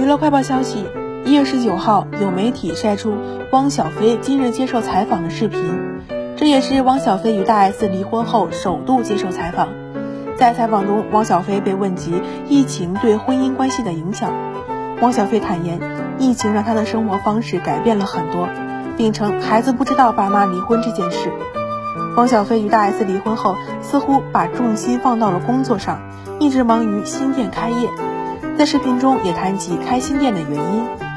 娱乐快报消息：一月十九号，有媒体晒出汪小菲今日接受采访的视频，这也是汪小菲与大 S 离婚后首度接受采访。在采访中，汪小菲被问及疫情对婚姻关系的影响，汪小菲坦言，疫情让他的生活方式改变了很多，并称孩子不知道爸妈离婚这件事。汪小菲与大 S 离婚后，似乎把重心放到了工作上，一直忙于新店开业。在视频中也谈及开新店的原因。